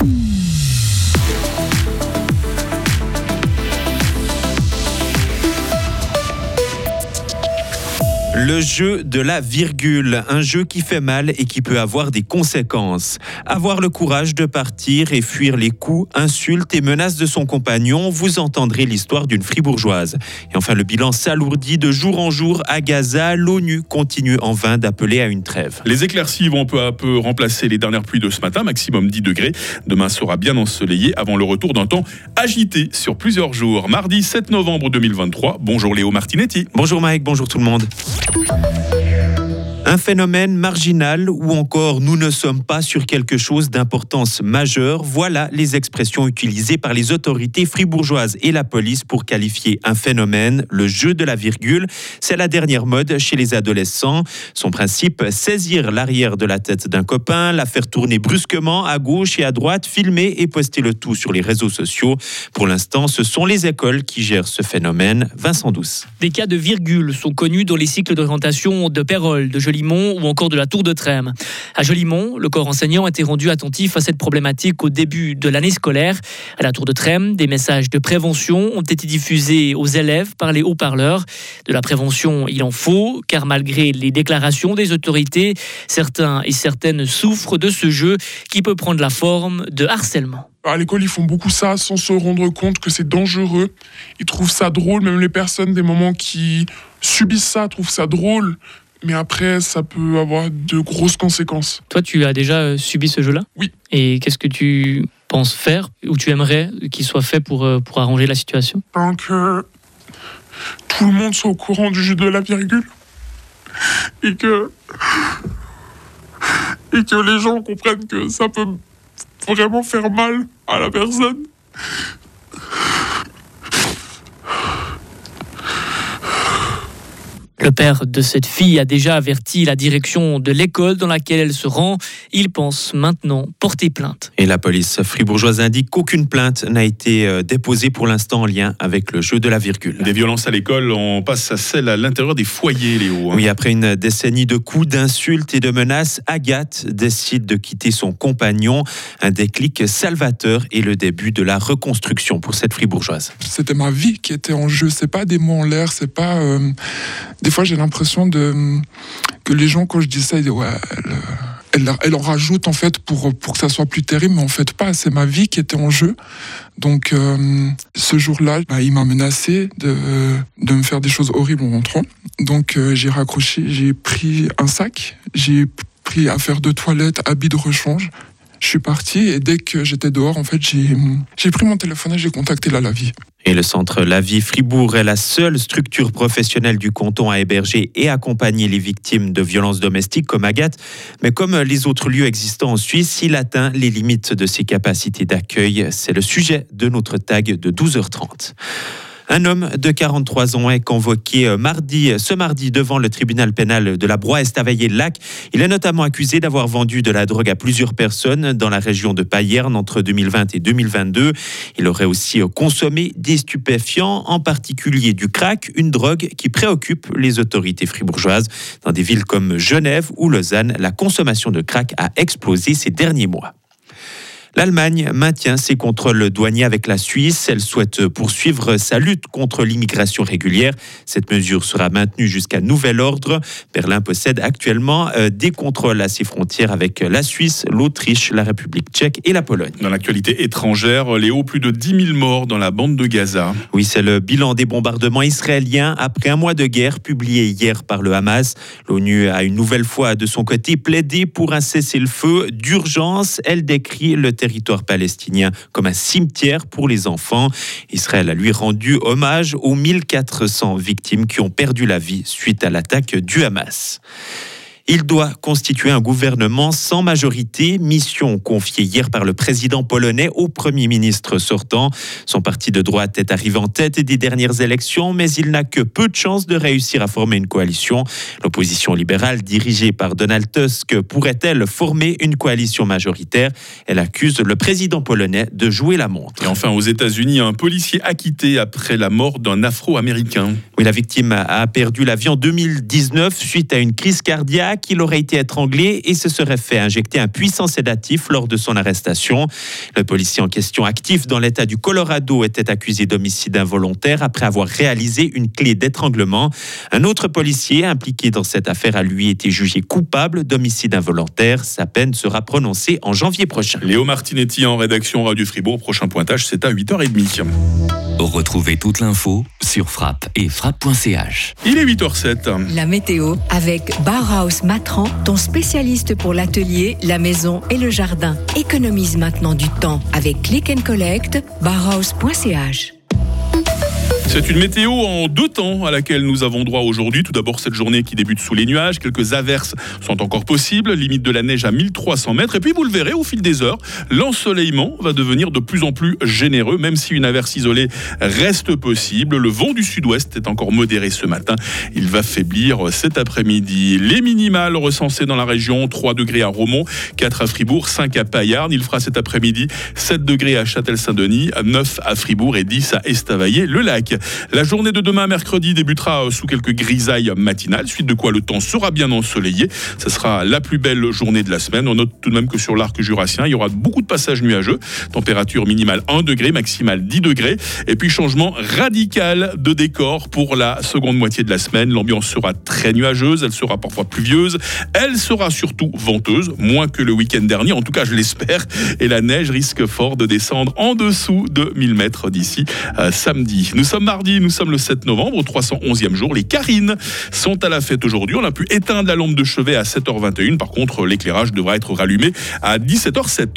hmm Le jeu de la virgule, un jeu qui fait mal et qui peut avoir des conséquences. Avoir le courage de partir et fuir les coups, insultes et menaces de son compagnon, vous entendrez l'histoire d'une fribourgeoise. Et enfin, le bilan s'alourdit de jour en jour à Gaza. L'ONU continue en vain d'appeler à une trêve. Les éclaircies vont peu à peu remplacer les dernières pluies de ce matin, maximum 10 degrés. Demain sera bien ensoleillé avant le retour d'un temps agité sur plusieurs jours. Mardi 7 novembre 2023. Bonjour Léo Martinetti. Bonjour Mike, bonjour tout le monde. Thank you. Un phénomène marginal ou encore nous ne sommes pas sur quelque chose d'importance majeure, voilà les expressions utilisées par les autorités fribourgeoises et la police pour qualifier un phénomène, le jeu de la virgule. C'est la dernière mode chez les adolescents. Son principe, saisir l'arrière de la tête d'un copain, la faire tourner brusquement à gauche et à droite, filmer et poster le tout sur les réseaux sociaux. Pour l'instant, ce sont les écoles qui gèrent ce phénomène. Vincent Douce. Des cas de virgule sont connus dans les cycles d'orientation de Pérol, de Jolie ou encore de la Tour de Trême. À Jolimont, le corps enseignant était rendu attentif à cette problématique au début de l'année scolaire. À la Tour de Trême, des messages de prévention ont été diffusés aux élèves par les haut-parleurs. De la prévention, il en faut, car malgré les déclarations des autorités, certains et certaines souffrent de ce jeu qui peut prendre la forme de harcèlement. À l'école, ils font beaucoup ça sans se rendre compte que c'est dangereux. Ils trouvent ça drôle, même les personnes des moments qui subissent ça trouvent ça drôle mais après, ça peut avoir de grosses conséquences. Toi, tu as déjà euh, subi ce jeu-là? Oui. Et qu'est-ce que tu penses faire ou tu aimerais qu'il soit fait pour, euh, pour arranger la situation? Tant que tout le monde soit au courant du jeu de la virgule et que et que les gens comprennent que ça peut vraiment faire mal à la personne Le père de cette fille a déjà averti la direction de l'école dans laquelle elle se rend. Il pense maintenant porter plainte. Et la police fribourgeoise indique qu'aucune plainte n'a été euh, déposée pour l'instant en lien avec le jeu de la virgule. Des violences à l'école, on passe à celle à l'intérieur des foyers, Léo. Hein. Oui, après une décennie de coups, d'insultes et de menaces, Agathe décide de quitter son compagnon. Un déclic salvateur et le début de la reconstruction pour cette fribourgeoise. C'était ma vie qui était en jeu. C'est pas des mots en l'air, c'est pas. Euh, des j'ai l'impression que les gens, quand je dis ça, ils disent ouais, elle, en rajoute en fait pour que ça soit plus terrible, mais en fait pas. C'est ma vie qui était en jeu. Donc, euh, ce jour-là, bah, il m'a menacé de de me faire des choses horribles en rentrant. Donc, euh, j'ai raccroché, j'ai pris un sac, j'ai pris affaire de toilette, habits de rechange. Je suis parti et dès que j'étais dehors, en fait, j'ai pris mon téléphone et j'ai contacté la Lavie. Le centre La Vie Fribourg est la seule structure professionnelle du canton à héberger et accompagner les victimes de violences domestiques comme Agathe. Mais comme les autres lieux existants en Suisse, il atteint les limites de ses capacités d'accueil. C'est le sujet de notre tag de 12h30. Un homme de 43 ans est convoqué euh, mardi, ce mardi devant le tribunal pénal de la Broye-Estavayer-Lac. Il est notamment accusé d'avoir vendu de la drogue à plusieurs personnes dans la région de Payerne entre 2020 et 2022. Il aurait aussi euh, consommé des stupéfiants, en particulier du crack, une drogue qui préoccupe les autorités fribourgeoises. Dans des villes comme Genève ou Lausanne, la consommation de crack a explosé ces derniers mois. L'Allemagne maintient ses contrôles douaniers avec la Suisse. Elle souhaite poursuivre sa lutte contre l'immigration régulière. Cette mesure sera maintenue jusqu'à nouvel ordre. Berlin possède actuellement euh, des contrôles à ses frontières avec la Suisse, l'Autriche, la République tchèque et la Pologne. Dans l'actualité étrangère, Léo, plus de 10 000 morts dans la bande de Gaza. Oui, c'est le bilan des bombardements israéliens après un mois de guerre publié hier par le Hamas. L'ONU a une nouvelle fois de son côté plaidé pour un cessez-le-feu d'urgence. Elle décrit le territoire palestinien comme un cimetière pour les enfants. Israël a lui rendu hommage aux 1400 victimes qui ont perdu la vie suite à l'attaque du Hamas. Il doit constituer un gouvernement sans majorité, mission confiée hier par le président polonais au Premier ministre sortant. Son parti de droite est arrivé en tête des dernières élections, mais il n'a que peu de chances de réussir à former une coalition. L'opposition libérale dirigée par Donald Tusk pourrait-elle former une coalition majoritaire? Elle accuse le président polonais de jouer la montre. Et enfin, aux États-Unis, un policier acquitté après la mort d'un Afro-Américain. Oui, la victime a perdu la vie en 2019 suite à une crise cardiaque. Qu'il aurait été étranglé et se serait fait injecter un puissant sédatif lors de son arrestation. Le policier en question, actif dans l'État du Colorado, était accusé d'homicide involontaire après avoir réalisé une clé d'étranglement. Un autre policier impliqué dans cette affaire a lui été jugé coupable d'homicide involontaire. Sa peine sera prononcée en janvier prochain. Léo Martinetti en rédaction Radio Fribourg. Prochain pointage, c'est à 8h30. Retrouvez toute l'info sur frappe et frappe.ch. Il est 8h07. La météo avec Bauhaus Matran, ton spécialiste pour l'atelier, la maison et le jardin. Économise maintenant du temps avec Click and Collect, bauhaus.ch. C'est une météo en deux temps à laquelle nous avons droit aujourd'hui. Tout d'abord, cette journée qui débute sous les nuages. Quelques averses sont encore possibles. Limite de la neige à 1300 mètres. Et puis, vous le verrez, au fil des heures, l'ensoleillement va devenir de plus en plus généreux, même si une averse isolée reste possible. Le vent du sud-ouest est encore modéré ce matin. Il va faiblir cet après-midi. Les minimales recensées dans la région 3 degrés à Romont, 4 à Fribourg, 5 à Payarn. Il fera cet après-midi 7 degrés à Châtel-Saint-Denis, 9 à Fribourg et 10 à Estavayer-le-Lac. La journée de demain, mercredi, débutera euh, sous quelques grisailles matinales, suite de quoi le temps sera bien ensoleillé. Ce sera la plus belle journée de la semaine. On note tout de même que sur l'arc jurassien, il y aura beaucoup de passages nuageux. Température minimale 1 degré, maximale 10 degrés. Et puis changement radical de décor pour la seconde moitié de la semaine. L'ambiance sera très nuageuse, elle sera parfois pluvieuse, elle sera surtout venteuse, moins que le week-end dernier, en tout cas je l'espère. Et la neige risque fort de descendre en dessous de 1000 mètres d'ici euh, samedi. Nous mardi, nous sommes le 7 novembre, au 311e jour. Les Carines sont à la fête aujourd'hui. On a pu éteindre la lampe de chevet à 7h21. Par contre, l'éclairage devra être rallumé à 17h07.